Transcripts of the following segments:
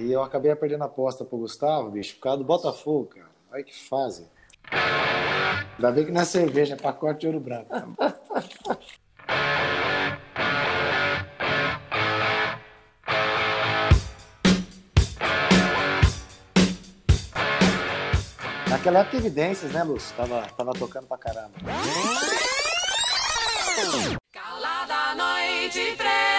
E eu acabei perdendo a aposta pro Gustavo, bicho, por causa do Botafogo, cara. Olha que fase. Ainda bem que não é cerveja, é pacote de ouro branco. Naquela época, evidências, né, Lúcio? Tava, tava tocando pra caramba. Calada noite preta.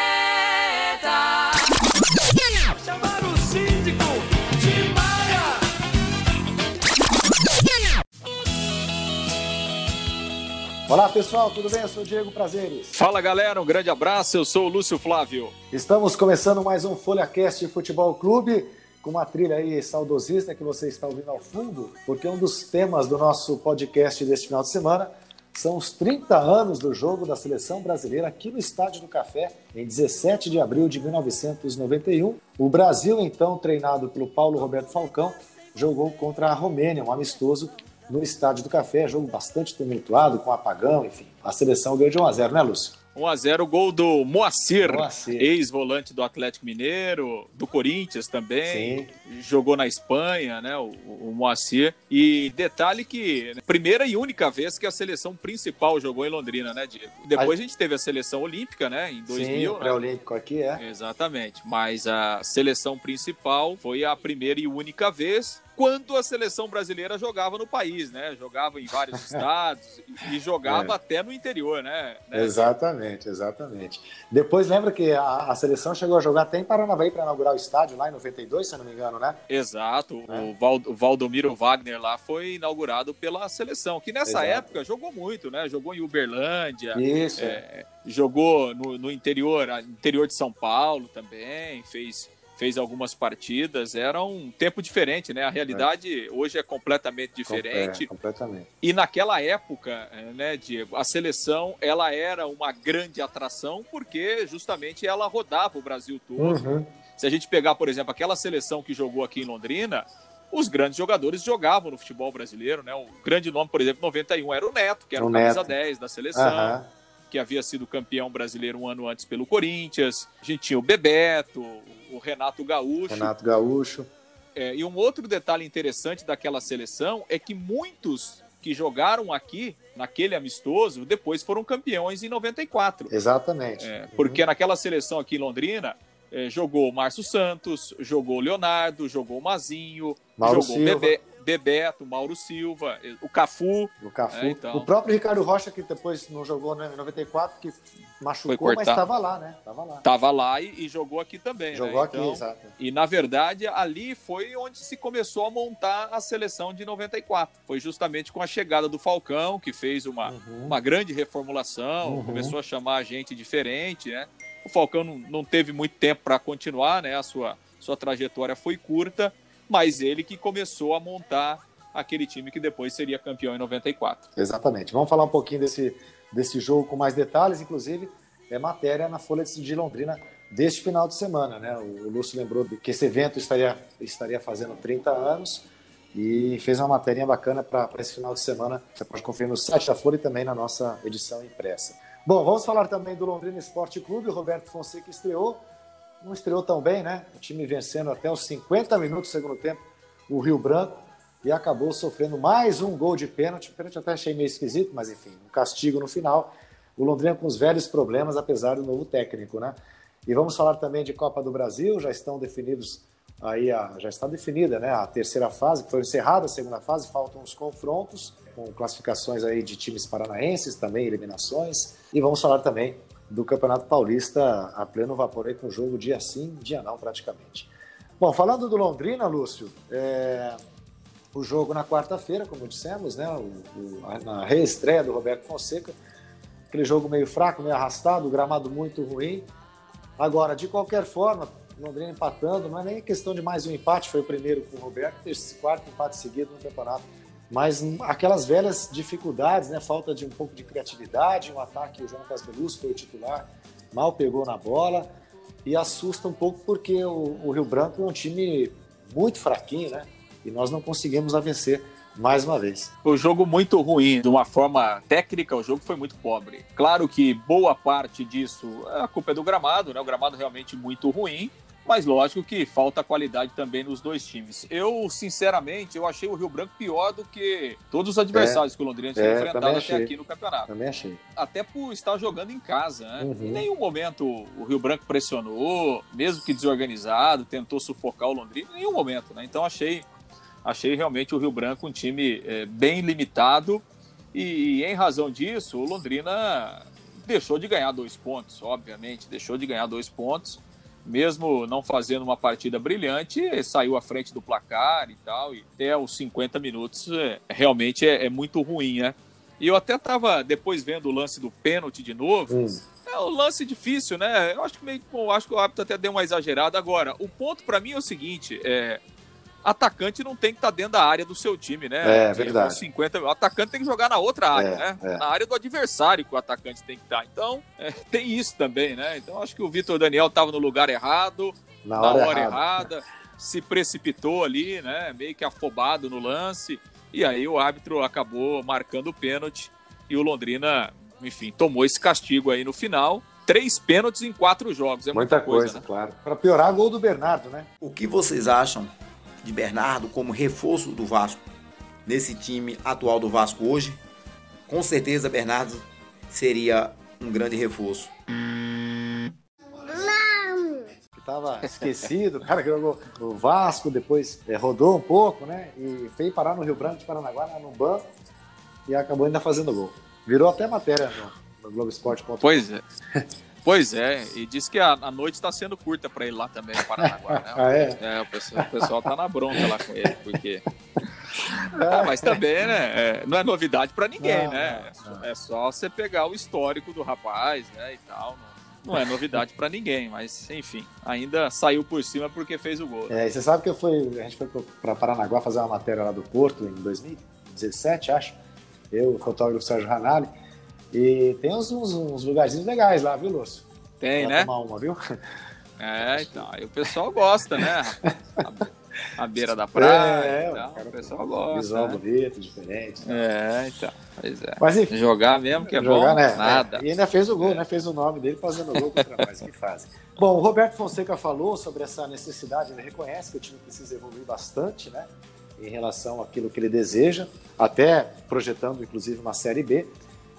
Olá pessoal, tudo bem? Eu sou o Diego Prazeres. Fala galera, um grande abraço. Eu sou o Lúcio Flávio. Estamos começando mais um FolhaCast Futebol Clube com uma trilha aí saudosista que você está ouvindo ao fundo, porque um dos temas do nosso podcast deste final de semana são os 30 anos do jogo da seleção brasileira aqui no Estádio do Café, em 17 de abril de 1991. O Brasil, então treinado pelo Paulo Roberto Falcão, jogou contra a Romênia, um amistoso no Estádio do Café, jogo bastante tumultuado, com apagão, enfim. A seleção ganhou de 1 a 0, né, Lúcio? 1 a 0 gol do Moacir, Moacir. ex-volante do Atlético Mineiro, do Corinthians também. Sim. Jogou na Espanha, né, o, o Moacir. E detalhe que primeira e única vez que a seleção principal jogou em Londrina, né, Diego? Depois a, gente teve a seleção olímpica, né, em 2000. Sim, né? pré-olímpico né? aqui é. Exatamente. Mas a seleção principal foi a primeira e única vez quando a seleção brasileira jogava no país, né? Jogava em vários estados e jogava é. até no interior, né? né? Exatamente, exatamente. Depois lembra que a, a seleção chegou a jogar até em Paranavaí para inaugurar o estádio lá em 92, se eu não me engano, né? Exato. É. O, Val, o Valdomiro Wagner lá foi inaugurado pela seleção, que nessa Exato. época jogou muito, né? Jogou em Uberlândia. Isso. É, jogou no, no interior, interior de São Paulo também, fez fez algumas partidas, era um tempo diferente, né? A realidade é. hoje é completamente diferente. É, completamente. E naquela época, eh, né, Diego, a seleção ela era uma grande atração porque justamente ela rodava o Brasil todo. Uhum. Se a gente pegar, por exemplo, aquela seleção que jogou aqui em Londrina, os grandes jogadores jogavam no futebol brasileiro, né? O grande nome, por exemplo, 91 era o Neto, que era o, o camisa Neto. 10 da seleção. Uhum. Que havia sido campeão brasileiro um ano antes pelo Corinthians. A gente tinha o Bebeto, Renato Gaúcho. Renato Gaúcho. É, e um outro detalhe interessante daquela seleção é que muitos que jogaram aqui naquele amistoso depois foram campeões em 94. Exatamente. É, porque uhum. naquela seleção aqui em Londrina é, jogou o Márcio Santos, jogou o Leonardo, jogou o Mazinho, Mauro jogou Silva. o Bebê. Bebeto, Mauro Silva, o Cafu. O Cafu. É, então... O próprio Ricardo Rocha, que depois não jogou né, em 94, que machucou, mas estava lá, né? Tava lá. Tava lá e, e jogou aqui também. Jogou né? aqui, então, exato. E na verdade, ali foi onde se começou a montar a seleção de 94. Foi justamente com a chegada do Falcão, que fez uma, uhum. uma grande reformulação, uhum. começou a chamar gente diferente, né? O Falcão não, não teve muito tempo para continuar, né? A sua, sua trajetória foi curta mas ele que começou a montar aquele time que depois seria campeão em 94. Exatamente. Vamos falar um pouquinho desse, desse jogo com mais detalhes, inclusive é matéria na Folha de Londrina deste final de semana, né? O, Lúcio lembrou que esse evento estaria, estaria fazendo 30 anos e fez uma matéria bacana para esse final de semana. Você pode conferir no site da Folha e também na nossa edição impressa. Bom, vamos falar também do Londrina Esporte Clube. O Roberto Fonseca estreou não estreou tão bem, né? O time vencendo até os 50 minutos do segundo tempo o Rio Branco e acabou sofrendo mais um gol de pênalti. O pênalti até achei meio esquisito, mas enfim, um castigo no final. O Londrina com os velhos problemas, apesar do novo técnico, né? E vamos falar também de Copa do Brasil, já estão definidos aí a, já está definida, né, a terceira fase, que foi encerrada a segunda fase, faltam os confrontos com classificações aí de times paranaenses, também eliminações. E vamos falar também do Campeonato Paulista a pleno vapor aí com o jogo dia sim, dia não praticamente. Bom, falando do Londrina, Lúcio, é... o jogo na quarta-feira, como dissemos, né, o, o, na reestreia do Roberto Fonseca, aquele jogo meio fraco, meio arrastado, gramado muito ruim. Agora, de qualquer forma, Londrina empatando, não é nem questão de mais um empate, foi o primeiro com o Roberto, esse quarto empate seguido no campeonato mas aquelas velhas dificuldades, né? Falta de um pouco de criatividade, um ataque, o João Casbelus foi o titular, mal pegou na bola e assusta um pouco porque o, o, Rio Branco é um time muito fraquinho, né? E nós não conseguimos a vencer mais uma vez. O jogo muito ruim, de uma forma técnica, o jogo foi muito pobre. Claro que boa parte disso, a culpa é do gramado, né? O gramado realmente muito ruim mas lógico que falta qualidade também nos dois times. Eu, sinceramente, eu achei o Rio Branco pior do que todos os adversários é, que o Londrina tinha é, enfrentado até aqui no campeonato. Também achei. Até por estar jogando em casa, né? Uhum. Em nenhum momento o Rio Branco pressionou, mesmo que desorganizado, tentou sufocar o Londrina, em nenhum momento, né? Então achei, achei realmente o Rio Branco um time é, bem limitado e, e em razão disso, o Londrina deixou de ganhar dois pontos, obviamente, deixou de ganhar dois pontos mesmo não fazendo uma partida brilhante, saiu à frente do placar e tal, e até os 50 minutos é, realmente é, é, muito ruim, né? E eu até estava depois vendo o lance do pênalti de novo. Hum. É um lance difícil, né? Eu acho que meio, eu acho que o árbitro até deu uma exagerada. Agora, o ponto para mim é o seguinte: é, atacante não tem que estar tá dentro da área do seu time, né? É, verdade. 50, o atacante tem que jogar na outra área, é, né? É. Na área do adversário que o atacante tem que estar. Tá. Então, é, tem isso também, né? Então, acho que o Vitor Daniel estava no lugar errado, na, na hora, hora errada, se precipitou ali, né? Meio que afobado no lance. E aí o árbitro acabou marcando o pênalti e o Londrina, enfim, tomou esse castigo aí no final três pênaltis em quatro jogos. É muita, muita coisa, coisa né? claro. Para piorar, gol do Bernardo, né? O que vocês acham de Bernardo como reforço do Vasco nesse time atual do Vasco hoje, com certeza Bernardo seria um grande reforço. Que tava esquecido, o cara que jogou no Vasco, depois é, rodou um pouco, né? E veio parar no Rio Branco de Paranaguá, né, no banco, e acabou ainda fazendo gol. Virou até matéria no, no Globo Esporte. Pois é. Pois é, e diz que a, a noite está sendo curta para ele lá também no Paranaguá. Né? ah, é? é o, pessoal, o pessoal tá na bronca lá com ele, porque. Ah, mas também, né? É, não é novidade para ninguém, não, né? Não, não. É só você pegar o histórico do rapaz, né? E tal. Não, é novidade para ninguém, mas enfim, ainda saiu por cima porque fez o gol. É, e você sabe que eu fui, a gente foi para Paranaguá fazer uma matéria lá do Porto em 2017, acho. Eu, o fotógrafo Sérgio Ranalli. E tem uns, uns, uns lugarzinhos legais lá, viu, Lúcio? Tem, pra né? tomar uma, viu? É, então. Aí o pessoal gosta, né? A, a beira da praia. É, então, o, o pessoal gosta. Visual né? bonito, diferente. Né? É, então. Pois é. Mas, enfim, jogar mesmo que é jogar, bom, né? nada. É. E ainda fez o gol, é. né? Fez o nome dele fazendo gol contra nós que fazem. Bom, o Roberto Fonseca falou sobre essa necessidade, ele reconhece que o time precisa evoluir bastante, né? Em relação àquilo que ele deseja, até projetando, inclusive, uma Série B.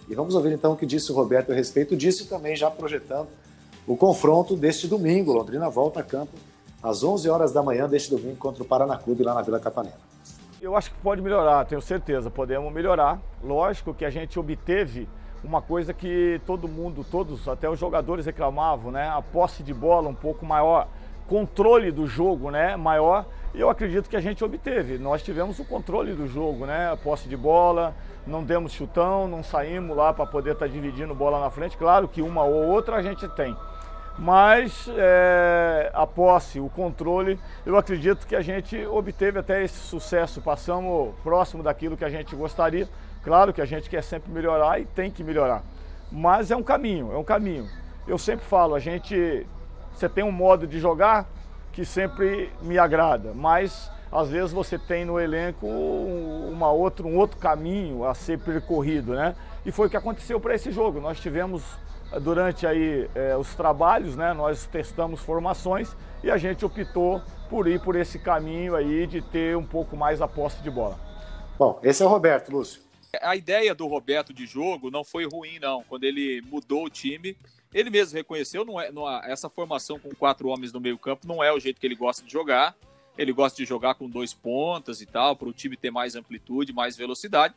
E vamos ouvir então o que disse o Roberto a respeito disso também já projetando o confronto deste domingo. Londrina volta a campo às 11 horas da manhã deste domingo contra o Paraná Clube lá na Vila Capanema. Eu acho que pode melhorar, tenho certeza, podemos melhorar. Lógico que a gente obteve uma coisa que todo mundo, todos, até os jogadores reclamavam, né? A posse de bola um pouco maior, controle do jogo, né? Maior. Eu acredito que a gente obteve. Nós tivemos o controle do jogo, né? A posse de bola, não demos chutão, não saímos lá para poder estar tá dividindo bola na frente. Claro que uma ou outra a gente tem. Mas é, a posse, o controle, eu acredito que a gente obteve até esse sucesso. Passamos próximo daquilo que a gente gostaria. Claro que a gente quer sempre melhorar e tem que melhorar. Mas é um caminho, é um caminho. Eu sempre falo, a gente, você tem um modo de jogar que sempre me agrada, mas às vezes você tem no elenco uma outra, um outro caminho a ser percorrido, né? E foi o que aconteceu para esse jogo. Nós tivemos eh, durante aí é, os trabalhos, né? Nós testamos formações e a gente optou por ir por esse caminho aí de ter um pouco mais a posse de bola. Bom, esse é o Roberto, Lúcio. A ideia do Roberto de jogo não foi ruim, não. Quando ele mudou o time, ele mesmo reconheceu, não é, não, essa formação com quatro homens no meio campo não é o jeito que ele gosta de jogar. Ele gosta de jogar com dois pontas e tal, para o time ter mais amplitude, mais velocidade.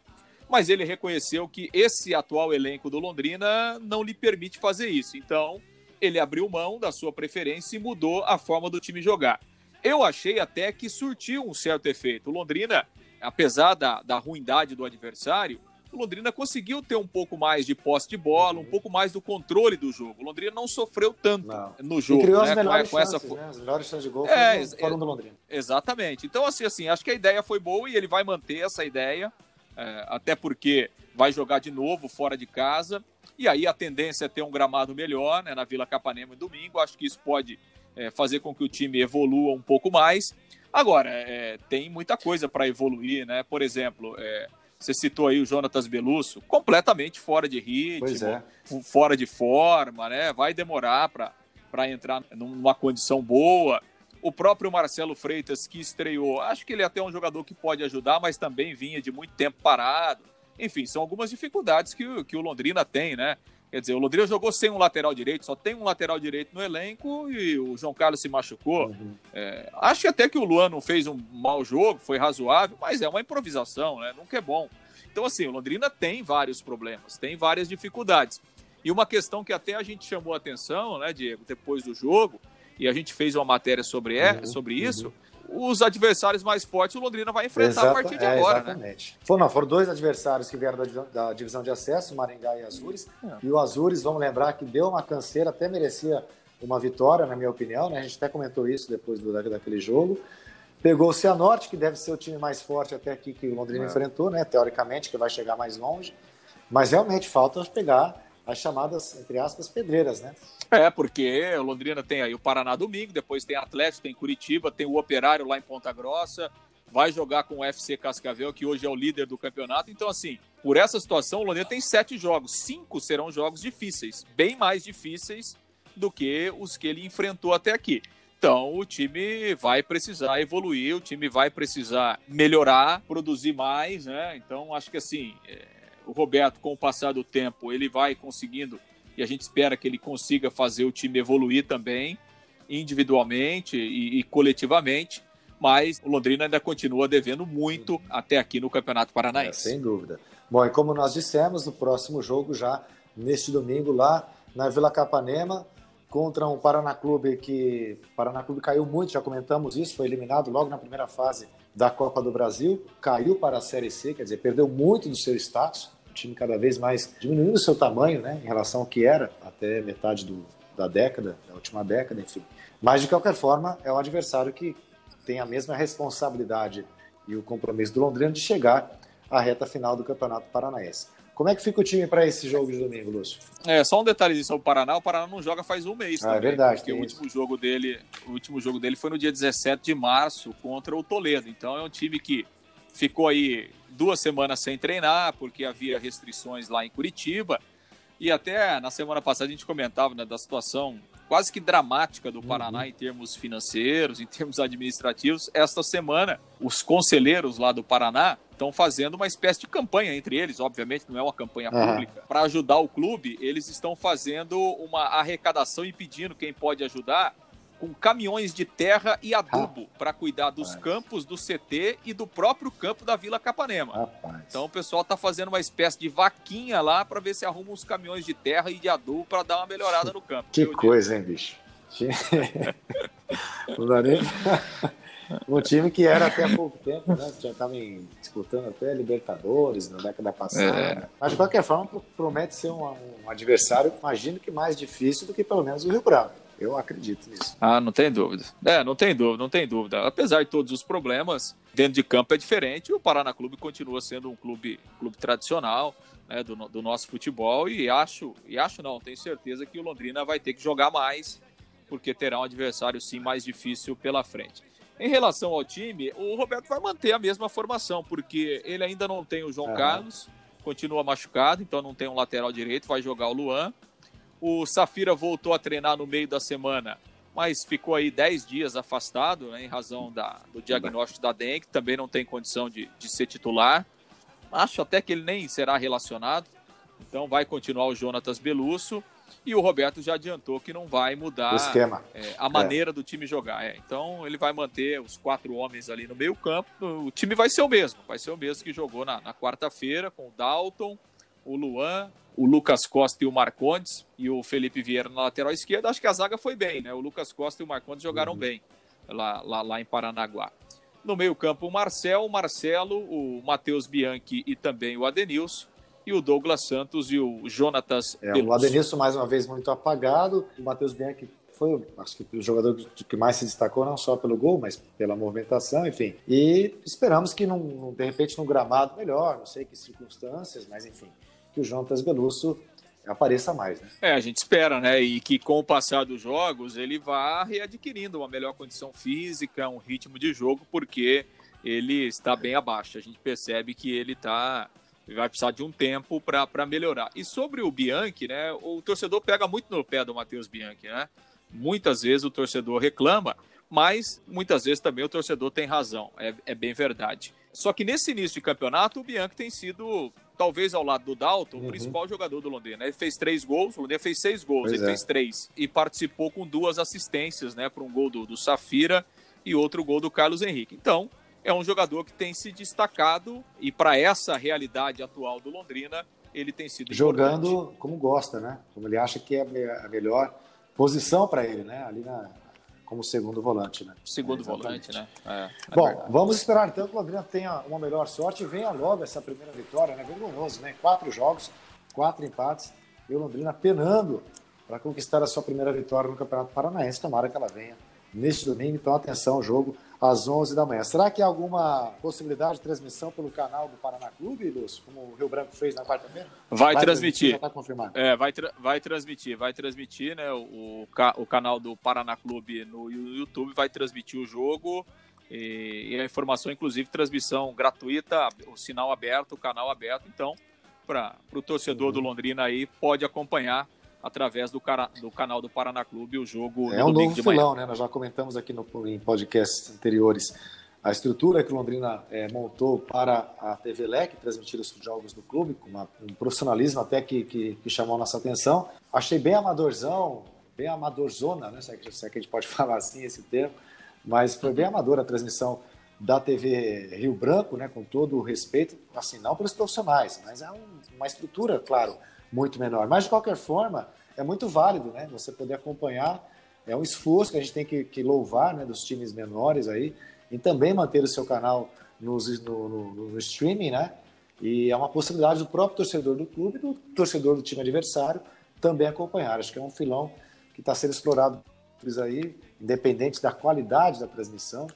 Mas ele reconheceu que esse atual elenco do Londrina não lhe permite fazer isso. Então, ele abriu mão da sua preferência e mudou a forma do time jogar. Eu achei até que surtiu um certo efeito. O Londrina, apesar da, da ruindade do adversário, o Londrina conseguiu ter um pouco mais de posse de bola, um pouco mais do controle do jogo. O Londrina não sofreu tanto não. no jogo. E criou né? as melhores com, chances, essa... né? As melhores chances de gol é, foram do Londrina. Exatamente. Então, assim, assim, acho que a ideia foi boa e ele vai manter essa ideia, é, até porque vai jogar de novo fora de casa. E aí a tendência é ter um gramado melhor né, na Vila Capanema em domingo. Acho que isso pode é, fazer com que o time evolua um pouco mais. Agora, é, tem muita coisa para evoluir, né? Por exemplo, é, você citou aí o Jonatas Belusso, completamente fora de ritmo, é. fora de forma, né? Vai demorar para para entrar numa condição boa. O próprio Marcelo Freitas, que estreou, acho que ele é até um jogador que pode ajudar, mas também vinha de muito tempo parado. Enfim, são algumas dificuldades que, que o Londrina tem, né? Quer dizer, o Londrina jogou sem um lateral direito, só tem um lateral direito no elenco e o João Carlos se machucou. Uhum. É, acho até que o Luan não fez um mau jogo, foi razoável, mas é uma improvisação, né? Nunca é bom. Então, assim, o Londrina tem vários problemas, tem várias dificuldades. E uma questão que até a gente chamou a atenção, né, Diego, depois do jogo, e a gente fez uma matéria sobre, é, uhum, sobre isso, uhum. Os adversários mais fortes o Londrina vai enfrentar Exato, a partir de é, agora. Né? Exatamente. Né? Foram, foram dois adversários que vieram da, da divisão de acesso, Maringá e Azures. É. E o Azures, vamos lembrar que deu uma canseira, até merecia uma vitória, na minha opinião. Né? A gente até comentou isso depois do, daquele jogo. Pegou o Cianorte, que deve ser o time mais forte até aqui que o Londrina é. enfrentou, né? teoricamente, que vai chegar mais longe. Mas realmente falta pegar as chamadas, entre aspas, pedreiras, né? É, porque Londrina tem aí o Paraná domingo, depois tem Atlético, tem Curitiba, tem o Operário lá em Ponta Grossa, vai jogar com o FC Cascavel, que hoje é o líder do campeonato. Então, assim, por essa situação, o Londrina tem sete jogos. Cinco serão jogos difíceis, bem mais difíceis do que os que ele enfrentou até aqui. Então, o time vai precisar evoluir, o time vai precisar melhorar, produzir mais, né? Então, acho que assim, é, o Roberto, com o passar do tempo, ele vai conseguindo e a gente espera que ele consiga fazer o time evoluir também, individualmente e, e coletivamente. Mas o Londrina ainda continua devendo muito até aqui no Campeonato Paranaense. É, sem dúvida. Bom, e como nós dissemos, no próximo jogo, já neste domingo, lá na Vila Capanema, contra um Paraná Clube que. O Paraná Clube caiu muito, já comentamos isso, foi eliminado logo na primeira fase da Copa do Brasil, caiu para a Série C, quer dizer, perdeu muito do seu status time cada vez mais diminuindo o seu tamanho, né, em relação ao que era até metade do, da década, da última década, enfim. Mas, de qualquer forma, é um adversário que tem a mesma responsabilidade e o compromisso do Londrina de chegar à reta final do Campeonato Paranaense. Como é que fica o time para esse jogo de domingo, Lúcio? É, só um detalhezinho sobre o Paraná. O Paraná não joga faz um mês ah, é também. É verdade. Porque o último, jogo dele, o último jogo dele foi no dia 17 de março contra o Toledo. Então é um time que ficou aí duas semanas sem treinar, porque havia restrições lá em Curitiba. E até na semana passada a gente comentava né, da situação quase que dramática do Paraná uhum. em termos financeiros, em termos administrativos. Esta semana, os conselheiros lá do Paraná estão fazendo uma espécie de campanha entre eles, obviamente não é uma campanha uhum. pública, para ajudar o clube. Eles estão fazendo uma arrecadação e pedindo quem pode ajudar com caminhões de terra e adubo para cuidar dos rapaz. campos do CT e do próprio campo da Vila Capanema. Rapaz. Então o pessoal está fazendo uma espécie de vaquinha lá para ver se arruma uns caminhões de terra e de adubo para dar uma melhorada no campo. Que coisa, hein, bicho? Não dá nem... Um time que era até há pouco tempo, né? Já estava disputando até Libertadores na década passada. É. Mas de qualquer forma, promete ser um, um adversário, imagino que mais difícil do que pelo menos o Rio Bravo. Eu acredito nisso. Ah, não tem dúvida. É, não tem dúvida, não tem dúvida. Apesar de todos os problemas, dentro de campo é diferente. O Paraná Clube continua sendo um clube, clube tradicional né, do, do nosso futebol e acho, e acho não, tenho certeza que o Londrina vai ter que jogar mais, porque terá um adversário sim mais difícil pela frente. Em relação ao time, o Roberto vai manter a mesma formação, porque ele ainda não tem o João. Carlos, continua machucado, então não tem um lateral direito, vai jogar o Luan. O Safira voltou a treinar no meio da semana, mas ficou aí 10 dias afastado, né, em razão da, do diagnóstico da dengue, também não tem condição de, de ser titular. Acho até que ele nem será relacionado, então vai continuar o Jonatas Belusso. E o Roberto já adiantou que não vai mudar o esquema. É, a maneira é. do time jogar. É. Então ele vai manter os quatro homens ali no meio campo. O time vai ser o mesmo, vai ser o mesmo que jogou na, na quarta-feira com o Dalton, o Luan, o Lucas Costa e o Marcondes e o Felipe Vieira na lateral esquerda, acho que a zaga foi bem, né? O Lucas Costa e o Marcondes jogaram uhum. bem lá, lá, lá em Paranaguá. No meio-campo, o Marcel, o Marcelo, o Matheus Bianchi e também o Adenilson. E o Douglas Santos e o Jonatas. É, o Adenilson, mais uma vez, muito apagado. O Matheus Bianchi foi, acho que o jogador que mais se destacou, não só pelo gol, mas pela movimentação, enfim. E esperamos que, num, de repente, num gramado melhor, não sei que circunstâncias, mas enfim, que o Jonatas Belusso apareça mais. Né? É, a gente espera, né? E que com o passar dos jogos ele vá readquirindo uma melhor condição física, um ritmo de jogo, porque ele está bem abaixo. A gente percebe que ele está vai precisar de um tempo para melhorar. E sobre o Bianchi, né? O torcedor pega muito no pé do Matheus Bianchi, né? muitas vezes o torcedor reclama, mas muitas vezes também o torcedor tem razão, é, é bem verdade. Só que nesse início de campeonato, o Bianchi tem sido, talvez ao lado do Dalton, uhum. o principal jogador do Londrina. Ele fez três gols, o Londrina fez seis gols, pois ele é. fez três. E participou com duas assistências, né, para um gol do, do Safira e outro gol do Carlos Henrique. Então, é um jogador que tem se destacado e para essa realidade atual do Londrina, ele tem sido jogando importante. como gosta, né? Como ele acha que é a melhor posição para ele, né? Ali na, como segundo volante, né? Segundo é, volante, né? É, é Bom, verdade. vamos esperar então que o Londrina tenha uma melhor sorte e venha logo essa primeira vitória, né? Vergonhoso, né? Quatro jogos, quatro empates e o Londrina penando para conquistar a sua primeira vitória no Campeonato Paranaense. Tomara que ela venha neste domingo. Então, atenção, jogo às 11 da manhã. Será que há alguma possibilidade de transmissão pelo canal do Paraná Clube, Lúcio, como o Rio Branco fez na quarta-feira? Vai, vai, transmitir. Já está confirmado. É, vai, tra vai transmitir, vai transmitir, né? O, o, o, canal do Paraná Clube no YouTube vai transmitir o jogo. E, e a informação, inclusive, transmissão gratuita, o sinal aberto, o canal aberto. Então, para o torcedor uhum. do Londrina aí, pode acompanhar através do, cara, do canal do Paraná Clube o jogo é um novo filão, né? Nós já comentamos aqui no, em podcasts anteriores a estrutura que o Londrina é, montou para a TV LEC transmitir os jogos do clube, com uma, um profissionalismo até que, que, que, chamou a nossa atenção. Achei bem amadorzão, bem amadorzona, né? Se é, que, se é que a gente pode falar assim esse termo, mas foi bem amadora a transmissão da TV Rio Branco, né? Com todo o respeito, assim, não pelos profissionais, mas é um, uma estrutura, claro, muito menor. Mas, de qualquer forma, é muito válido, né? Você poder acompanhar. É um esforço que a gente tem que, que louvar, né? Dos times menores aí. E também manter o seu canal no, no, no, streaming, né? E é uma possibilidade do próprio torcedor do clube, do torcedor do time adversário, também acompanhar. Acho que é um filão que está sendo explorado aí, independente da qualidade da transmissão.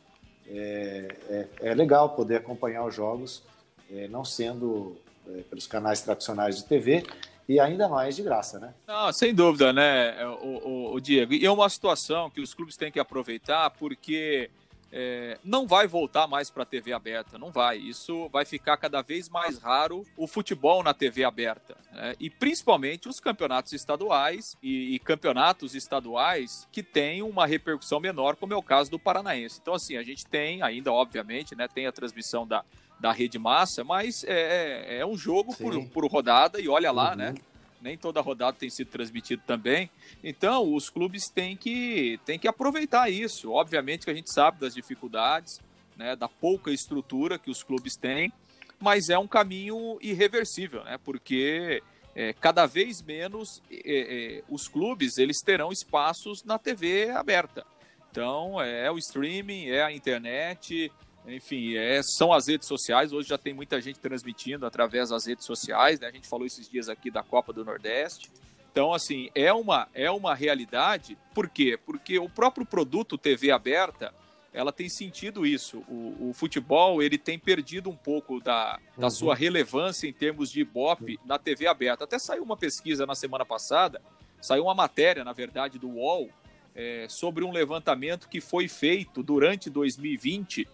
É, é, é legal poder acompanhar os jogos, é, não sendo é, pelos canais tradicionais de TV e ainda mais de graça, né? Não, sem dúvida, né, o, o, o Diego. E é uma situação que os clubes têm que aproveitar porque é, não vai voltar mais para a TV aberta, não vai. Isso vai ficar cada vez mais raro o futebol na TV aberta. Né? E principalmente os campeonatos estaduais e, e, campeonatos estaduais que têm uma repercussão menor, como é o caso do Paranaense. Então, assim, a gente tem ainda, obviamente, né, tem a transmissão da, da rede massa, mas é, é, é um jogo por, por, rodada e olha lá, uhum. né? Nem toda rodada tem sido transmitido também. Então, os clubes têm que, têm que aproveitar isso. Obviamente que a gente sabe das dificuldades, né, da pouca estrutura que os clubes têm, mas é um caminho irreversível, né? Porque é, cada vez menos é, é, os clubes eles terão espaços na TV aberta. Então, é o streaming, é a internet, enfim, é, são as redes sociais. Hoje já tem muita gente transmitindo através das redes sociais. Né? A gente falou esses dias aqui da Copa do Nordeste. Então, assim, é uma, é uma realidade. Por quê? Porque o próprio produto TV aberta, ela tem sentido isso. O, o futebol, ele tem perdido um pouco da, da uhum. sua relevância em termos de Ibope na TV aberta. Até saiu uma pesquisa na semana passada, saiu uma matéria, na verdade, do UOL, é, sobre um levantamento que foi feito durante 2020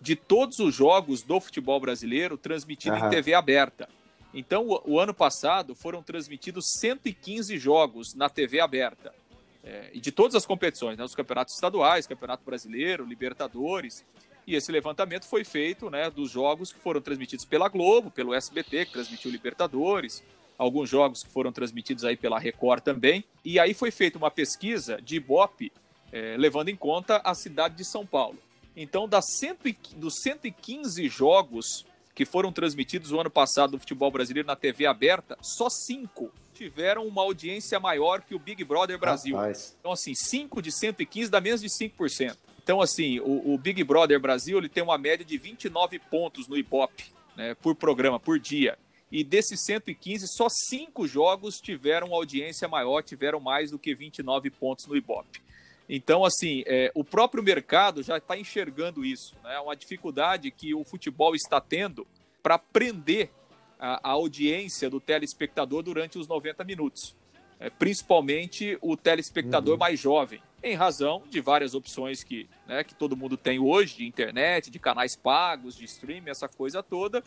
de todos os jogos do futebol brasileiro transmitido uhum. em TV aberta. Então, o, o, ano passado foram transmitidos 115 jogos na TV aberta. É, e de todas as competições, né, os campeonatos estaduais, Campeonato Brasileiro, Libertadores. E esse levantamento foi feito né, dos jogos que foram transmitidos pela Globo, pelo SBT, que transmitiu Libertadores, alguns jogos que foram transmitidos aí pela Record também. E aí foi feita uma pesquisa de Ibope, é, levando em conta a cidade de São Paulo. Então, das cento, dos 115 jogos que foram transmitidos o ano passado no futebol brasileiro na TV aberta, só cinco tiveram uma audiência maior que o Big Brother Brasil. Rapaz. Então, assim, 5 de 115 dá menos de 5%. Então, assim, o, o, Big Brother Brasil ele tem uma média de 29 pontos no Ibope, né, por programa, por dia. E desses 115, só cinco jogos tiveram audiência maior, tiveram mais do que 29 pontos no Ibope. Então, assim, é, o próprio mercado já está enxergando isso, né? Uma dificuldade que o futebol está tendo para prender a, a, audiência do telespectador durante os 90 minutos. É, principalmente o telespectador uhum. mais jovem, em razão de várias opções que, né, que todo mundo tem hoje, de internet, de canais pagos, de streaming, essa coisa toda,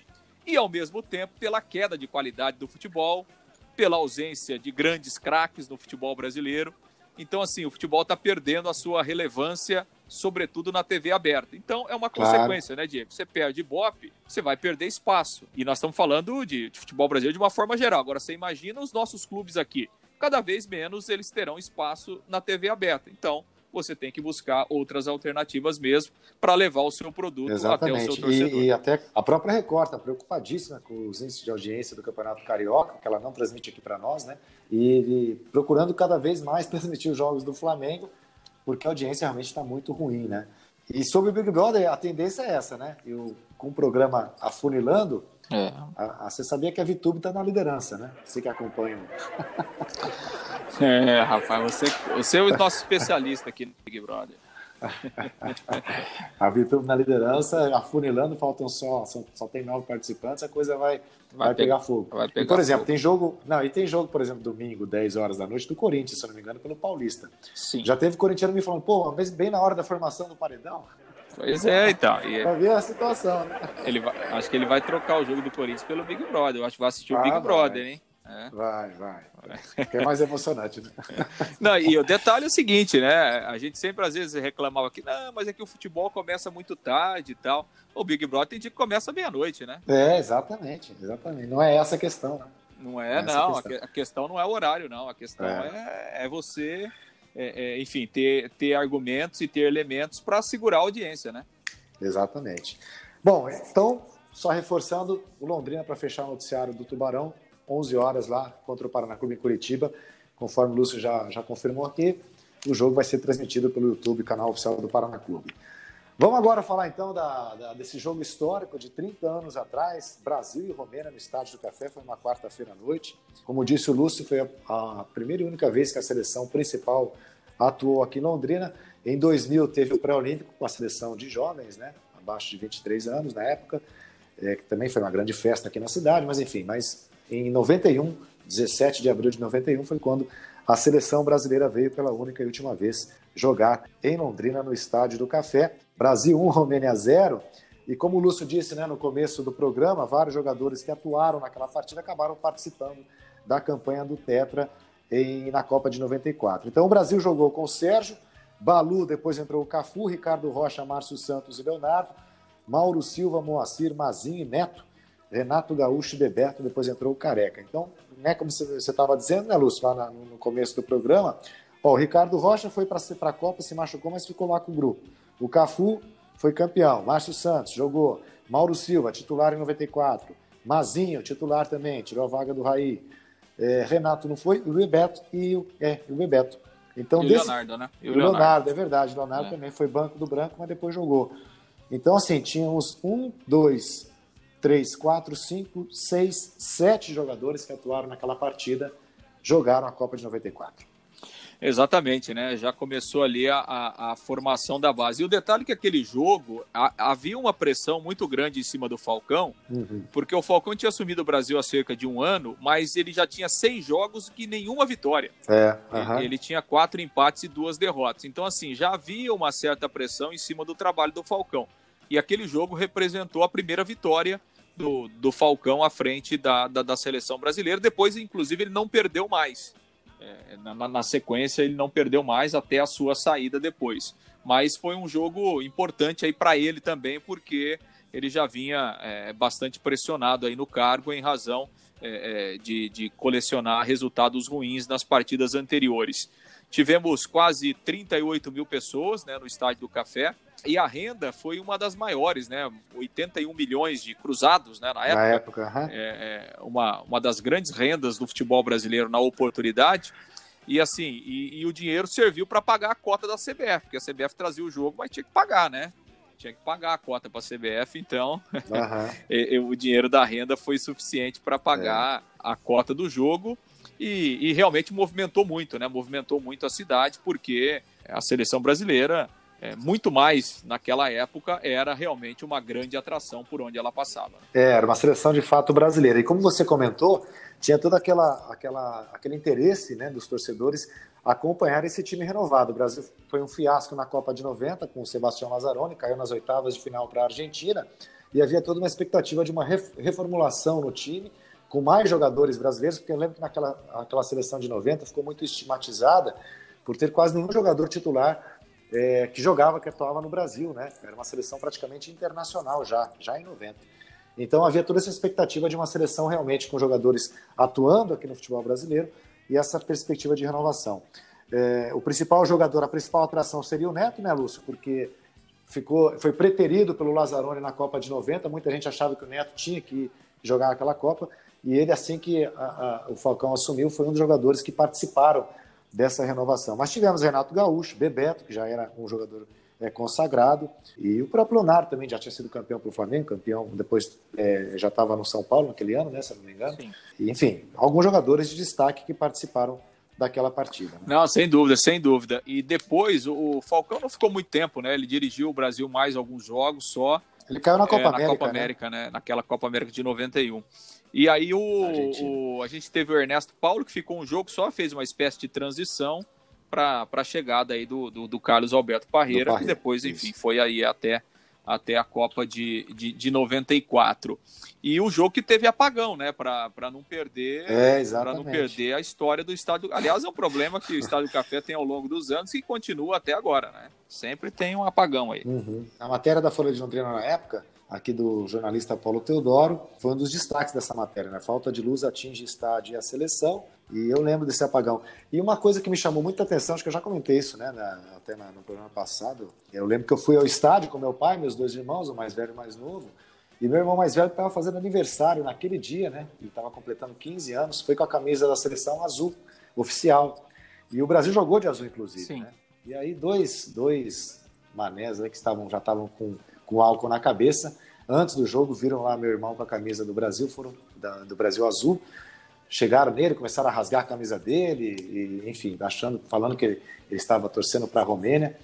e ao mesmo tempo pela queda de qualidade do futebol, pela ausência de grandes craques no futebol brasileiro Então, assim, o futebol está perdendo a sua relevância, sobretudo na TV aberta. Então, é uma consequência, claro. né, Diego? Você perde Ibope, você vai perder espaço. E nós estamos falando de, de futebol brasileiro de uma forma geral. Agora, você imagina os nossos clubes aqui. Cada vez menos eles terão espaço na TV aberta. Então, você tem que buscar outras alternativas mesmo para levar o seu produto Exatamente. até o seu torcedor. E, e até a própria Record está preocupadíssima com os índices de audiência do Campeonato Carioca, que ela não transmite aqui para nós, né? E, e procurando cada vez mais transmitir os jogos do Flamengo, porque a audiência realmente está muito ruim, né? E sobre o Big Brother, a tendência é essa, né? Eu, com o programa afunilando, é. A, a, você sabia que a Vitube está na liderança, né? Você que acompanha. É, rapaz, você, você é o nosso especialista aqui no Big Brother. a Vitube na liderança, afunilando, faltam só, só, só tem nove participantes, a coisa vai, vai, vai pegar, pegar, fogo. Vai pegar e, por exemplo, fogo. tem jogo. Não, e tem jogo, por exemplo, domingo, 10 horas da noite, do Corinthians, se não me engano, pelo Paulista. Sim. Já teve corintiano me falando, pô, bem na hora da formação do paredão. Pois é, então. E pra ver a situação, né? Ele vai, acho que ele vai trocar o jogo do Corinthians pelo Big Brother. Eu acho que vai assistir ah, o Big vai. Brother, hein? É. Vai, vai. Que é mais emocionante, né? Não, e o detalhe é o seguinte, né? A gente sempre às vezes reclamava que, não, mas é que o futebol começa muito tarde e tal. O Big Brother tem dia que começa meia-noite, né? É, exatamente, exatamente. Não é essa a questão, né? Não é, não. É não. A, questão. a, questão. não é o horário, não. A questão é, é, é você, é, é, enfim, ter, ter argumentos e ter elementos para segurar a audiência, né? Exatamente. Bom, então, só reforçando, o Londrina para fechar o noticiário do Tubarão, 11 horas lá contra o Paraná Clube em Curitiba, conforme o Lúcio já, já confirmou aqui, o jogo vai ser transmitido pelo YouTube, canal oficial do Paraná Clube. Vamos agora falar então da, da, desse jogo histórico de 30 anos atrás, Brasil e Romênia no Estádio do Café, foi uma quarta-feira à noite. Como disse o Lúcio, foi a, a, primeira e única vez que a seleção principal atuou aqui em Londrina. Em 2000 teve o pré-olímpico com a seleção de jovens, né, abaixo de 23 anos na época, é, que também foi uma grande festa aqui na cidade, mas enfim, mas em 91, 17 de abril de 91, foi quando a seleção brasileira veio pela única e última vez jogar em Londrina, no Estádio do Café. Brasil 1, Romênia 0. E como o Lúcio disse né, no começo do programa, vários jogadores que atuaram naquela partida acabaram participando da campanha do Tetra em, na Copa de 94. Então o Brasil jogou com o Sérgio, Balu, depois entrou o Cafu, Ricardo Rocha, Márcio Santos e Leonardo, Mauro Silva, Moacir, Mazinho e Neto, Renato Gaúcho e Bebeto, depois entrou o Careca. Então, né, como você estava dizendo, né, Lúcio, lá no começo do programa, ó, o Ricardo Rocha foi para a Copa, se machucou, mas ficou lá com o grupo. O Cafu foi campeão, Márcio Santos jogou, Mauro Silva, titular em 94, Mazinho, titular também, tirou a vaga do Raí. É, Renato não foi, o Bebeto e o, é, o Bebeto. Então, e o desse... Leonardo, né? E o Leonardo. Leonardo, é verdade. O Leonardo é. também foi banco do branco, mas depois jogou. Então, assim, tínhamos um, dois, três, quatro, cinco, seis, sete jogadores que atuaram naquela partida, jogaram a Copa de 94. Exatamente, né? Já começou ali a, a, a, formação da base. E o detalhe é que aquele jogo a, havia uma pressão muito grande em cima do Falcão, uhum. porque o Falcão tinha assumido o Brasil há cerca de um ano, mas ele já tinha seis jogos e nenhuma vitória. É, uhum. ele, ele, tinha quatro empates e duas derrotas. Então, assim, já havia uma certa pressão em cima do trabalho do Falcão. E aquele jogo representou a primeira vitória do, do Falcão à frente da, da, da seleção brasileira. Depois, inclusive, ele não perdeu mais. É, na, na, sequência, ele não perdeu mais até a sua saída depois. Mas foi um jogo importante aí para ele também, porque ele já vinha é, bastante pressionado aí no cargo em razão é, é de, de colecionar resultados ruins nas partidas anteriores. Tivemos quase 38 mil pessoas né, no Estádio do Café. E a renda foi uma das maiores, né? 81 milhões de cruzados né, na época. Na época uhum. é, é, uma, uma das grandes rendas do futebol brasileiro na oportunidade. E assim, e, e o dinheiro serviu para pagar a cota da CBF, porque a CBF trazia o jogo, mas tinha que pagar, né? Tinha que pagar a cota para a CBF, então uhum. o dinheiro da renda foi suficiente para pagar é. a cota do jogo. E, e, realmente movimentou muito, né? Movimentou muito a cidade, porque a seleção brasileira, é, muito mais naquela época, era realmente uma grande atração por onde ela passava. É, era uma seleção de fato brasileira. E como você comentou, tinha todo aquela, aquela, aquele interesse né, dos torcedores acompanhar esse time renovado. O Brasil foi um fiasco na Copa de 90 com o Sebastião Lazzaroni, caiu nas oitavas de final para a Argentina, e havia toda uma expectativa de uma reformulação no time com mais jogadores brasileiros, porque eu lembro que naquela aquela seleção de 90 ficou muito estigmatizada por ter quase nenhum jogador titular é, que jogava, que atuava no Brasil, né? Era uma seleção praticamente internacional já, já em 90. Então havia toda essa expectativa de uma seleção realmente com jogadores atuando aqui no futebol brasileiro e essa perspectiva de renovação. É, o principal jogador, a principal atração seria o Neto, né, Lúcio? Porque ficou, foi preterido pelo Lazzaroni na Copa de 90. Muita gente achava que o Neto tinha que jogar aquela Copa. E ele, assim que a, a, o Falcão assumiu, foi um dos jogadores que participaram dessa renovação. Mas tivemos Renato Gaúcho, Bebeto, que já era um jogador é, consagrado, e o próprio Leonardo também já tinha sido campeão para o Flamengo, campeão depois é, já estava no São Paulo naquele ano, né, se não me engano. E, enfim, alguns jogadores de destaque que participaram daquela partida. Né? Não, sem dúvida, sem dúvida. E depois o Falcão não ficou muito tempo, né? Ele dirigiu o Brasil mais alguns jogos só. Ele caiu na Copa é, América. Na Copa né? América, né? Naquela Copa América de 91. E aí o, o, a gente teve o Ernesto Paulo, que ficou um jogo só, fez uma espécie de transição para a chegada aí do, do, do, Carlos Alberto Parreira, Parreira, que depois, enfim, isso. foi aí até, até a Copa de, de, de 94. E o jogo que teve apagão, né? Para não perder é, para não perder a história do estádio. Aliás, é um problema que o Estádio Café tem ao longo dos anos e continua até agora, né? Sempre tem um apagão aí. Uhum. A matéria da Folha de Londrina na época aqui do jornalista Paulo Teodoro, foi um dos destaques dessa matéria, né? Falta de luz atinge estádio e a seleção, e eu lembro desse apagão. E uma coisa que me chamou muita atenção, acho que eu já comentei isso, né, na, até na, no programa passado, eu lembro que eu fui ao estádio com meu pai, meus dois irmãos, o mais velho e o mais novo, e meu irmão mais velho estava fazendo aniversário naquele dia, né? Ele estava completando 15 anos, foi com a camisa da seleção azul, oficial. E o Brasil jogou de azul, inclusive. Sim. Né? E aí dois, dois manés né, que estavam, já estavam com com álcool na cabeça. Antes do jogo, viram lá meu irmão com a camisa do Brasil, foram da, do Brasil Azul. Chegaram nele, começaram a rasgar a camisa dele, e, enfim, achando, falando que ele, ele estava torcendo para a Romênia.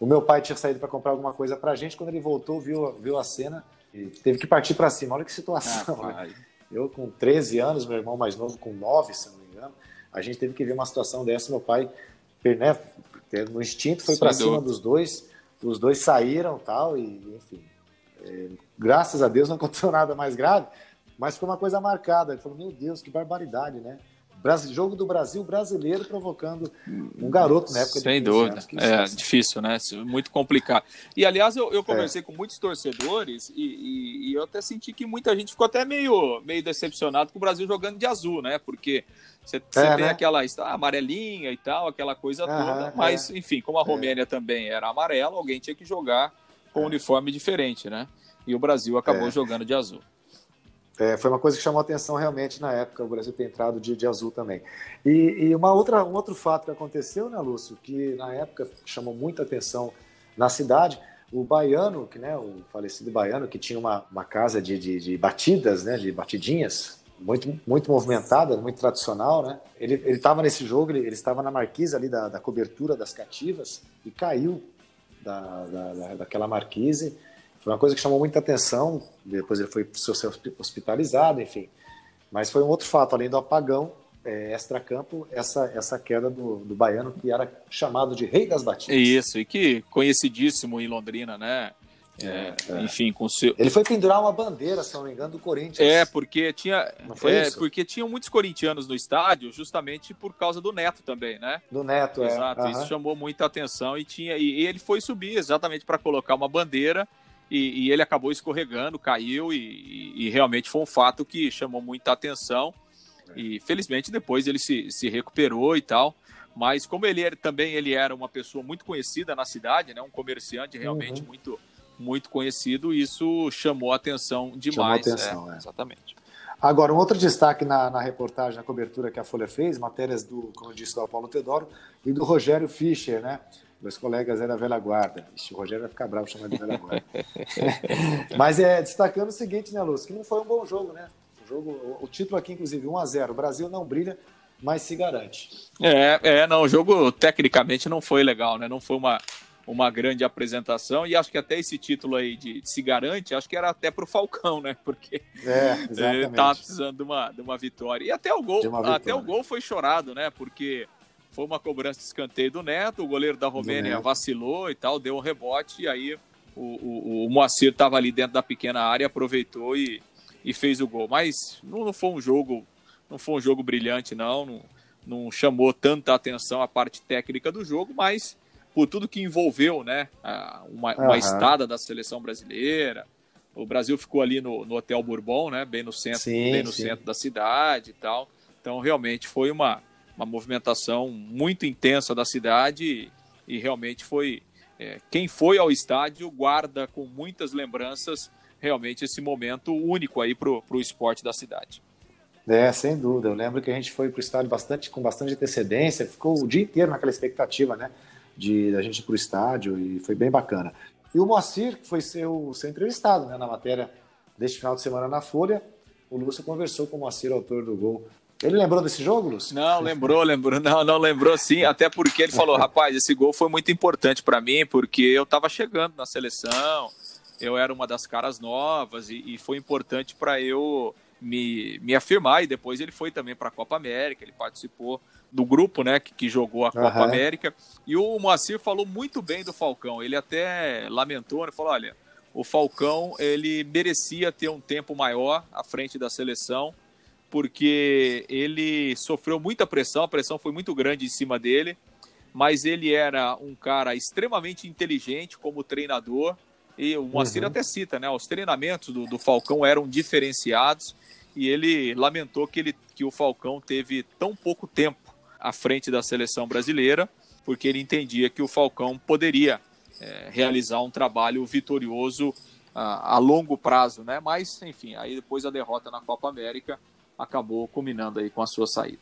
O meu pai tinha saído para comprar alguma coisa para a gente. Quando ele voltou, viu, viu a cena e teve que partir para cima. Olha que situação. Ah, né? Eu com 13 anos, meu irmão mais novo com 9, se não me engano, a gente teve que ver uma situação dessa. Meu pai, né, no instinto, foi para cima dos dois os dois saíram tal, e enfim. É, graças a Deus não aconteceu nada mais grave, mas foi uma coisa marcada. Ele falou: Meu Deus, que barbaridade, né? Brasil, jogo do Brasil brasileiro provocando um garoto na época Sem dúvida. Anos, é difícil, né? Muito complicado. E aliás, eu, eu conversei é. com muitos torcedores e, e, e, eu até senti que muita gente ficou até meio, meio decepcionado com o Brasil jogando de azul, né? Porque você, é, tem né? aquela amarelinha e tal, aquela coisa toda. Mas, é. enfim, como a é. Romênia também era amarela, alguém tinha que jogar com um uniforme diferente, né? E o Brasil acabou é. jogando de azul. É, foi uma coisa que chamou atenção realmente na época, o Brasil ter entrado de, de azul também. E, e, uma outra, um outro fato que aconteceu, né, Lúcio, que na época chamou muita atenção na cidade, o baiano, que, né, o falecido baiano, que tinha uma, uma casa de, de, de batidas, né, de batidinhas, muito, muito movimentada, muito tradicional, né? Ele estava nesse jogo, ele, estava na marquise ali da, da cobertura das cativas e caiu da, da, daquela marquise foi uma coisa que chamou muita atenção. Depois ele foi ser hospitalizado, enfim. Mas foi um outro fato, além do apagão é, extra-campo, essa, essa queda do, do baiano, que era chamado de Rei das Batidas. Isso, e que conhecidíssimo em Londrina, né? É, é. Enfim, com seu... Ele foi pendurar uma bandeira, se não me engano, do Corinthians. É, porque tinha. Não foi é, isso? porque tinham muitos corintianos no estádio, justamente por causa do Neto também, né? Do Neto, Exato, é. Exato, isso chamou muita atenção e tinha. E ele foi subir exatamente para colocar uma bandeira e, e ele acabou escorregando, caiu e, e, realmente foi um fato que chamou muita atenção. E felizmente depois ele se, se recuperou e tal. Mas como ele era, também ele era uma pessoa muito conhecida na cidade, né, um comerciante realmente uhum. muito muito conhecido, isso chamou a atenção demais. Chamou atenção, é, é. Exatamente. Agora, um outro destaque na, na, reportagem, na cobertura que a Folha fez, matérias do, como eu disse, do Paulo Teodoro e do Rogério Fischer, né? Meus colegas eram velha guarda. Ixi, o Rogério vai ficar bravo chamando de velha guarda. Mas é destacando o seguinte, né, Lúcio? Que não foi um bom jogo, né? O, jogo, o, título aqui, inclusive, 1 a 0 O Brasil não brilha, mas se garante. É, é, não, o jogo tecnicamente não foi legal, né? Não foi uma, uma grande apresentação e acho que até esse título aí de, de se garante, acho que era até para o Falcão, né? Porque é, ele estava precisando de uma, de uma vitória. E até o gol, até o gol foi chorado, né? Porque foi uma cobrança de escanteio do Neto, o goleiro da Romênia vacilou e tal, deu um rebote, e aí o, o, o Moacir estava ali dentro da pequena área, aproveitou e, e fez o gol. Mas não, não, foi um jogo, não foi um jogo brilhante, não. não não chamou tanta atenção a parte técnica do jogo, mas por tudo que envolveu, né, uma, uma estada da seleção brasileira. O Brasil ficou ali no, no Hotel Bourbon, né, bem no centro, sim, bem no sim. centro da cidade e tal. Então, realmente foi uma, uma movimentação muito intensa da cidade e, realmente foi é, quem foi ao estádio guarda com muitas lembranças realmente esse momento único aí para o esporte da cidade. É, sem dúvida. Eu lembro que a gente foi para o estádio bastante, com bastante antecedência, ficou o dia inteiro naquela expectativa, né? De a gente ir para o estádio e foi bem bacana. E o Moacir, que foi seu, seu entrevistado né, na matéria deste final de semana na Folha, o Lúcio conversou com o Moacir, autor do gol. Ele lembrou desse jogo, Lúcio? Não, lembrou, lembrou. Não, não lembrou sim, até porque ele falou, rapaz, esse gol foi muito importante para mim, porque eu estava chegando na seleção, eu era uma das caras novas e, e foi importante para eu me, me afirmar. E depois ele foi também para a Copa América, ele participou do grupo né, que, que jogou a Copa uhum. América. E o Moacir falou muito bem do Falcão. Ele até lamentou, né, falou: olha, o Falcão ele merecia ter um tempo maior à frente da seleção, porque ele sofreu muita pressão, a pressão foi muito grande em cima dele, mas ele era um cara extremamente inteligente como treinador. E o Moacir uhum. até cita, né? Os treinamentos do, do Falcão eram diferenciados e ele lamentou que, ele, que o Falcão teve tão pouco tempo à frente da seleção brasileira, porque ele entendia que o Falcão poderia é, realizar um trabalho vitorioso a, a, longo prazo, né? Mas, enfim, aí depois a derrota na Copa América acabou culminando aí com a sua saída.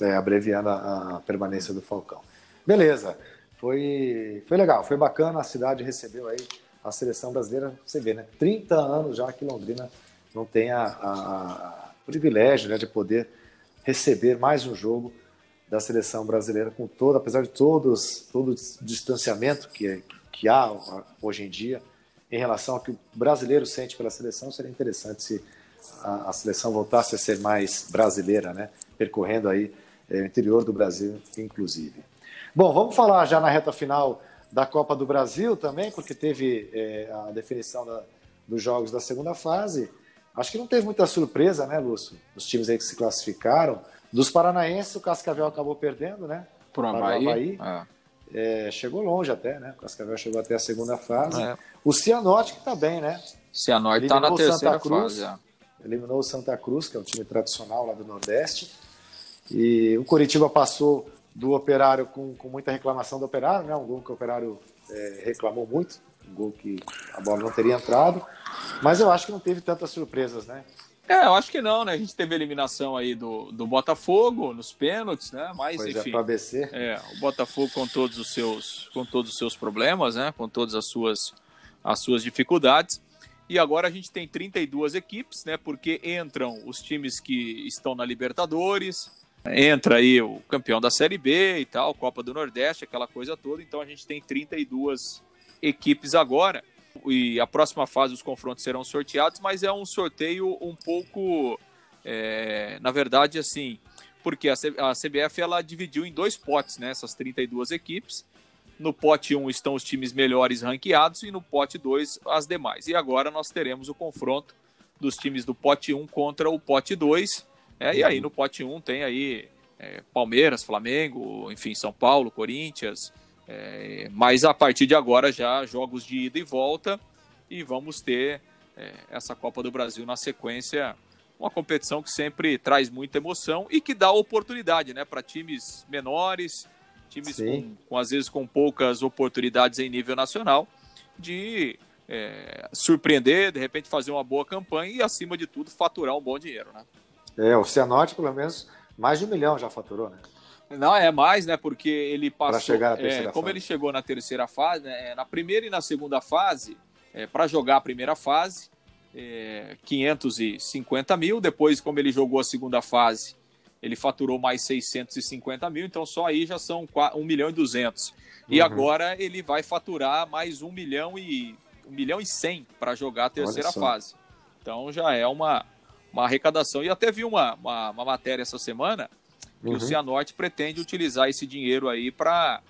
É, abreviando a, a permanência do Falcão. Beleza, foi, foi legal, foi bacana, a cidade recebeu aí a seleção brasileira, você vê, né? 30 anos já que Londrina não tem a, a, a privilégio né, de poder receber mais um jogo da seleção brasileira com todo, apesar de todos todo o distanciamento que, que há hoje em dia em relação ao que o brasileiro sente pela seleção, seria interessante se a, a seleção voltasse a ser mais brasileira, né? percorrendo aí é, o interior do Brasil, inclusive. Bom, vamos falar já na reta final da Copa do Brasil também, porque teve é, a definição da, dos jogos da segunda fase. Acho que não teve muita surpresa, né, Lúcio? Os times aí que se classificaram. Dos paranaenses, o Cascavel acabou perdendo, né? Por Havaí. Havaí. É. É, chegou longe até, né? O Cascavel chegou até a segunda fase. É. O Cianorte que tá bem, né? Cianorte tá na terceira Santa Cruz, fase. Eliminou o Santa Cruz, que é um time tradicional lá do Nordeste. E o Coritiba passou do Operário com, com muita reclamação do Operário, né? Um gol que o Operário é, reclamou muito, um gol que a bola não teria entrado. Mas eu acho que não teve tantas surpresas, né? É, eu acho que não, né? A gente teve a eliminação aí do, do Botafogo nos pênaltis, né? Mas pois é, enfim. É, ABC. É, o Botafogo com todos os seus com todos os seus problemas, né? Com todas as suas as suas dificuldades. E agora a gente tem 32 equipes, né? Porque entram os times que estão na Libertadores, entra aí o campeão da Série B e tal, Copa do Nordeste, aquela coisa toda. Então a gente tem 32 equipes agora e a próxima fase os confrontos serão sorteados, mas é um sorteio um pouco, é, na verdade, assim, porque a, CBF ela dividiu em dois potes, né, essas 32 equipes. No pote 1 estão os times melhores ranqueados e no pote 2 as demais. E agora nós teremos o confronto dos times do pote 1 contra o pote 2. É, e aí no pote 1 tem aí é, Palmeiras, Flamengo, enfim, São Paulo, Corinthians, é, mas a partir de agora já jogos de ida e volta e vamos ter é, essa Copa do Brasil na sequência, uma competição que sempre traz muita emoção e que dá oportunidade, né, para times menores, times com, com, às vezes com poucas oportunidades em nível nacional, de é, surpreender, de repente fazer uma boa campanha e acima de tudo faturar um bom dinheiro, né? É, o Cianorte pelo menos mais de um milhão já faturou, né? Não, é mais, né? Porque ele passou. chegar na é, como fase. ele chegou na terceira fase, né, na primeira e na segunda fase, é, para jogar a primeira fase, é, 550 mil. Depois, como ele jogou a segunda fase, ele faturou mais 650 mil. Então, só aí já são 1 milhão e 200. E uhum. agora ele vai faturar mais 1 milhão e 1 milhão e 100 para jogar a terceira fase. Então, já é uma, uma arrecadação. E até vi uma, uma, uma matéria essa semana que uhum. o Cianorte pretende utilizar esse dinheiro aí para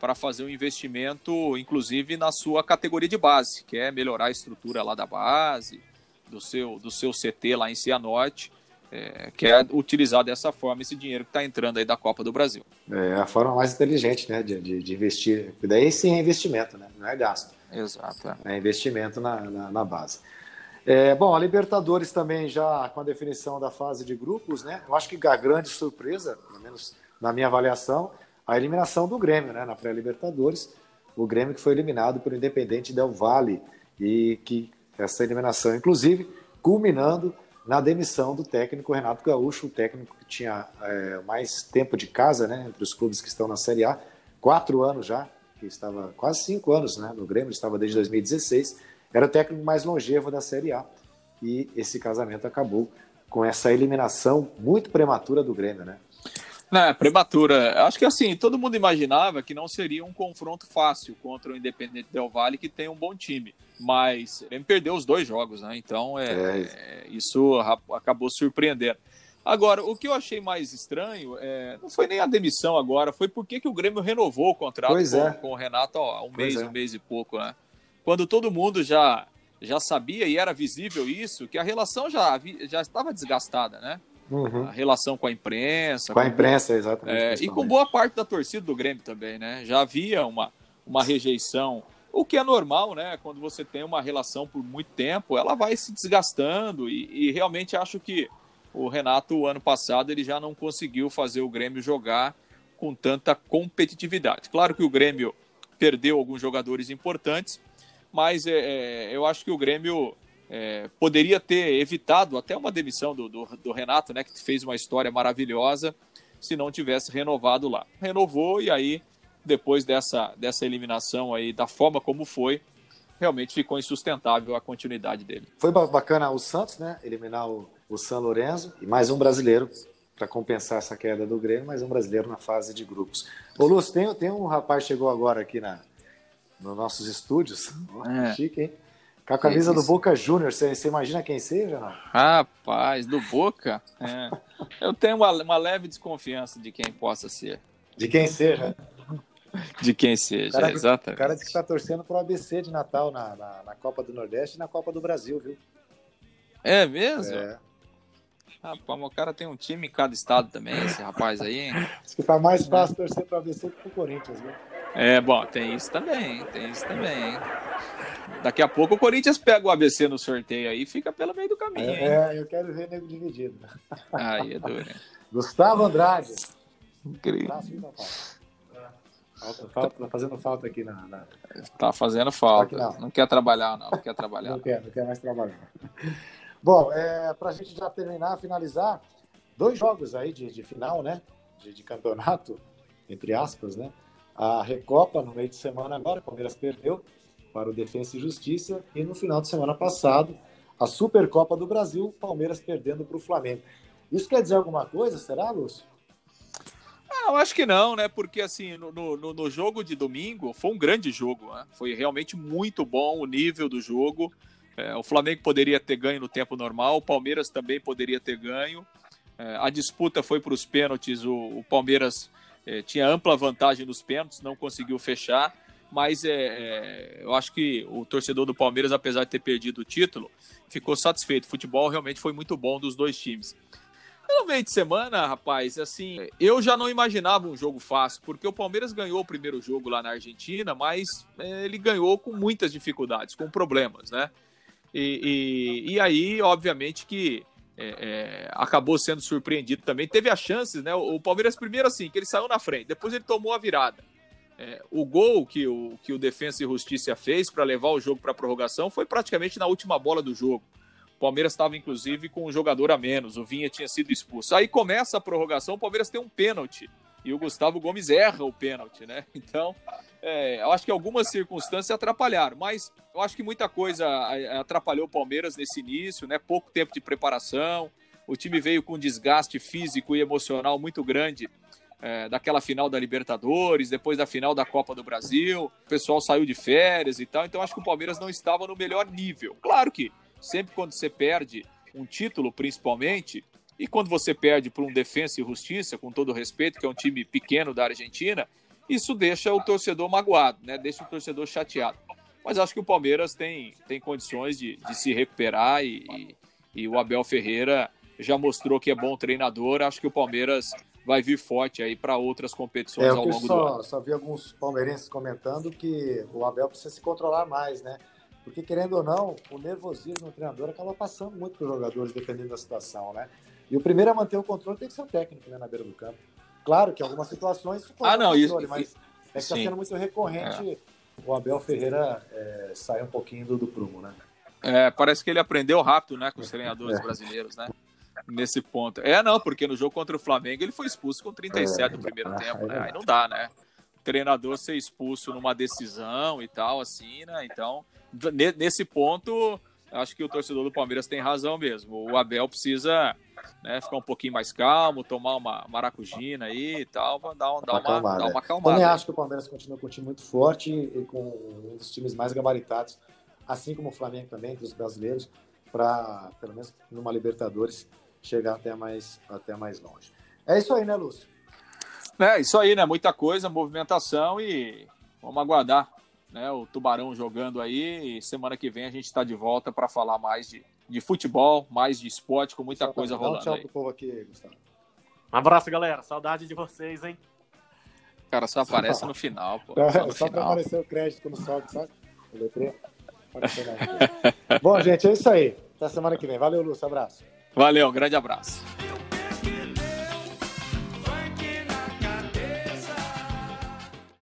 para fazer um investimento, inclusive na sua categoria de base, que é melhorar a estrutura lá da base, do seu, do seu CT lá em Cianorte, é, quer utilizar dessa forma esse dinheiro que está entrando aí da Copa do Brasil. É a forma mais inteligente, né, de, de, de investir. Daí sim é investimento, né, não é gasto. Exato. É, é investimento na, na, na base. É, bom, a Libertadores também já com a definição da fase de grupos, né? Eu acho que a grande surpresa, pelo menos na minha avaliação, a eliminação do Grêmio, né? Na pré-Libertadores, o Grêmio que foi eliminado pelo Independente Del Valle e que essa eliminação, inclusive, culminando na demissão do técnico Renato Gaúcho, o técnico que tinha é, mais tempo de casa, né? Entre os clubes que estão na Série A, quatro anos já, que estava quase cinco anos, né? No Grêmio, estava desde 2016 era o técnico mais longevo da Série A. E esse casamento acabou com essa eliminação muito prematura do Grêmio, né? Não, é prematura. Acho que assim, todo mundo imaginava que não seria um confronto fácil contra o Independente Del Valle, que tem um bom time. Mas ele perdeu os dois jogos, né? Então é, é. é isso acabou surpreendendo. Agora, o que eu achei mais estranho é, não foi nem a demissão agora, foi porque que o Grêmio renovou o contrato com, é. com, o Renato há um mês, é. um mês e pouco, né? quando todo mundo já já sabia e era visível isso, que a relação já, já estava desgastada, né? Uhum. A relação com a imprensa. Com a imprensa, exatamente. É, e com boa parte da torcida do Grêmio também, né? Já havia uma, uma rejeição, o que é normal, né? Quando você tem uma relação por muito tempo, ela vai se desgastando e, e realmente acho que o Renato, o ano passado, ele já não conseguiu fazer o Grêmio jogar com tanta competitividade. Claro que o Grêmio perdeu alguns jogadores importantes, mas é, é, eu acho que o Grêmio é, poderia ter evitado até uma demissão do, do, do, Renato, né, que fez uma história maravilhosa, se não tivesse renovado lá. Renovou e aí, depois dessa, dessa eliminação aí, da forma como foi, realmente ficou insustentável a continuidade dele. Foi bacana o Santos, né, eliminar o, o San Lorenzo e mais um brasileiro para compensar essa queda do Grêmio, mais um brasileiro na fase de grupos. Ô Lúcio, tem, tem um rapaz que chegou agora aqui na, nos nossos estúdios. É. Chique, hein? Com a camisa do Boca Júnior, você, você imagina quem seja? Não? Rapaz, do Boca? É. Eu tenho uma, uma leve desconfiança de quem possa ser. De quem seja? De quem seja, cara, exatamente. O cara disse que está torcendo para o ABC de Natal na, na, na, Copa do Nordeste e na Copa do Brasil, viu? É mesmo? É. Rapaz, o cara tem um time em cada estado também, esse rapaz aí. Hein? Diz que tá mais fácil torcer para o ABC que para o Corinthians, viu? É, bom, tem isso também, tem isso também. Daqui a pouco o Corinthians pega o ABC no sorteio aí e fica pelo meio do caminho. É, é eu quero ver nego dividido. Aí, é duro. Gustavo Andrade. Incrível. Falta, falta, tá fazendo falta aqui na. na... Tá fazendo falta. Não. não. quer trabalhar, não. Não quer trabalhar. não quer, não quer mais trabalhar. Bom, é, para a gente já terminar, finalizar, dois jogos aí de, de final, né? De, de campeonato, entre aspas, né? a Recopa no meio de semana agora, o Palmeiras perdeu para o Defensa e Justiça, e no final de semana passado, a Supercopa do Brasil, Palmeiras perdendo para o Flamengo. Isso quer dizer alguma coisa, será, Lúcio? Ah, eu acho que não, né? Porque assim, no, no, no, jogo de domingo foi um grande jogo, né? Foi realmente muito bom o nível do jogo. É, o Flamengo poderia ter ganho no tempo normal, o Palmeiras também poderia ter ganho. É, a disputa foi para os pênaltis, o, o Palmeiras é, tinha ampla vantagem nos pênaltis, não conseguiu fechar, mas é, é, eu acho que o torcedor do Palmeiras, apesar de ter perdido o título, ficou satisfeito. O futebol realmente foi muito bom dos dois times. No meio de semana, rapaz, assim, eu já não imaginava um jogo fácil, porque o Palmeiras ganhou o primeiro jogo lá na Argentina, mas é, ele ganhou com muitas dificuldades, com problemas, né? E, e, e aí, obviamente, que é, é, acabou sendo surpreendido também. Teve as chances, né? O, Palmeiras, primeiro, assim, que ele saiu na frente, depois ele tomou a virada. É, o gol que o, que o Defensa e Justiça fez para levar o jogo para a prorrogação foi praticamente na última bola do jogo. O Palmeiras estava, inclusive, com um jogador a menos. O Vinha tinha sido expulso. Aí começa a prorrogação, o Palmeiras tem um pênalti. E o Gustavo Gomes erra o pênalti, né? Então, é, eu acho que algumas circunstâncias atrapalharam, mas eu acho que muita coisa atrapalhou o Palmeiras nesse início, né? Pouco tempo de preparação, o time veio com um desgaste físico e emocional muito grande é, daquela final da Libertadores, depois da final da Copa do Brasil, o pessoal saiu de férias e tal, então acho que o Palmeiras não estava no melhor nível. Claro que sempre quando você perde um título, principalmente, e quando você perde por um Defensa e Justiça, com todo respeito, que é um time pequeno da Argentina, isso deixa o torcedor magoado, né? deixa o torcedor chateado. Mas acho que o Palmeiras tem, tem condições de, de se recuperar e, e, e o Abel Ferreira já mostrou que é bom treinador. Acho que o Palmeiras vai vir forte aí para outras competições é, ao longo só, do ano. Só vi alguns palmeirenses comentando que o Abel precisa se controlar mais, né? Porque, querendo ou não, o nervosismo do treinador acaba passando muito para os jogadores, dependendo da situação, né? E o primeiro a manter o controle tem que ser o técnico, né, na beira do campo. Claro que em algumas situações ah, não, controle, isso, mas é que está sendo muito recorrente é. o Abel Ferreira é, sair um pouquinho do, do prumo, né? É, parece que ele aprendeu rápido, né, com os treinadores é. brasileiros, né? Nesse ponto. É, não, porque no jogo contra o Flamengo ele foi expulso com 37 no primeiro tempo, né? Aí não dá, né? O treinador ser expulso numa decisão e tal, assim, né? Então, nesse ponto, acho que o torcedor do Palmeiras tem razão mesmo. O Abel precisa né, ficar um pouquinho mais calmo, tomar uma maracujina aí e tal, dar, um, dar, uma, acalmada. dar uma acalmada. Também acho que o Palmeiras continua com um time muito forte e com um dos times mais gabaritados assim como o Flamengo também, dos brasileiros, para, pelo menos numa Libertadores, chegar até mais, até mais longe. É isso aí, né, Lúcio? É, isso aí, né? Muita coisa, movimentação e vamos aguardar né, o Tubarão jogando aí. E semana que vem a gente está de volta para falar mais de, de futebol, mais de esporte, com muita Só coisa rolando. Um tchau aí. pro povo aqui, Gustavo. Um abraço, galera. Saudade de vocês, hein? Cara, só aparece no final, pô. Só, no só final. pra aparecer o crédito quando sobe, sabe? O letreiro. Bom, gente, é isso aí. Até semana que vem. Valeu, Lúcio. Abraço. Valeu, grande abraço.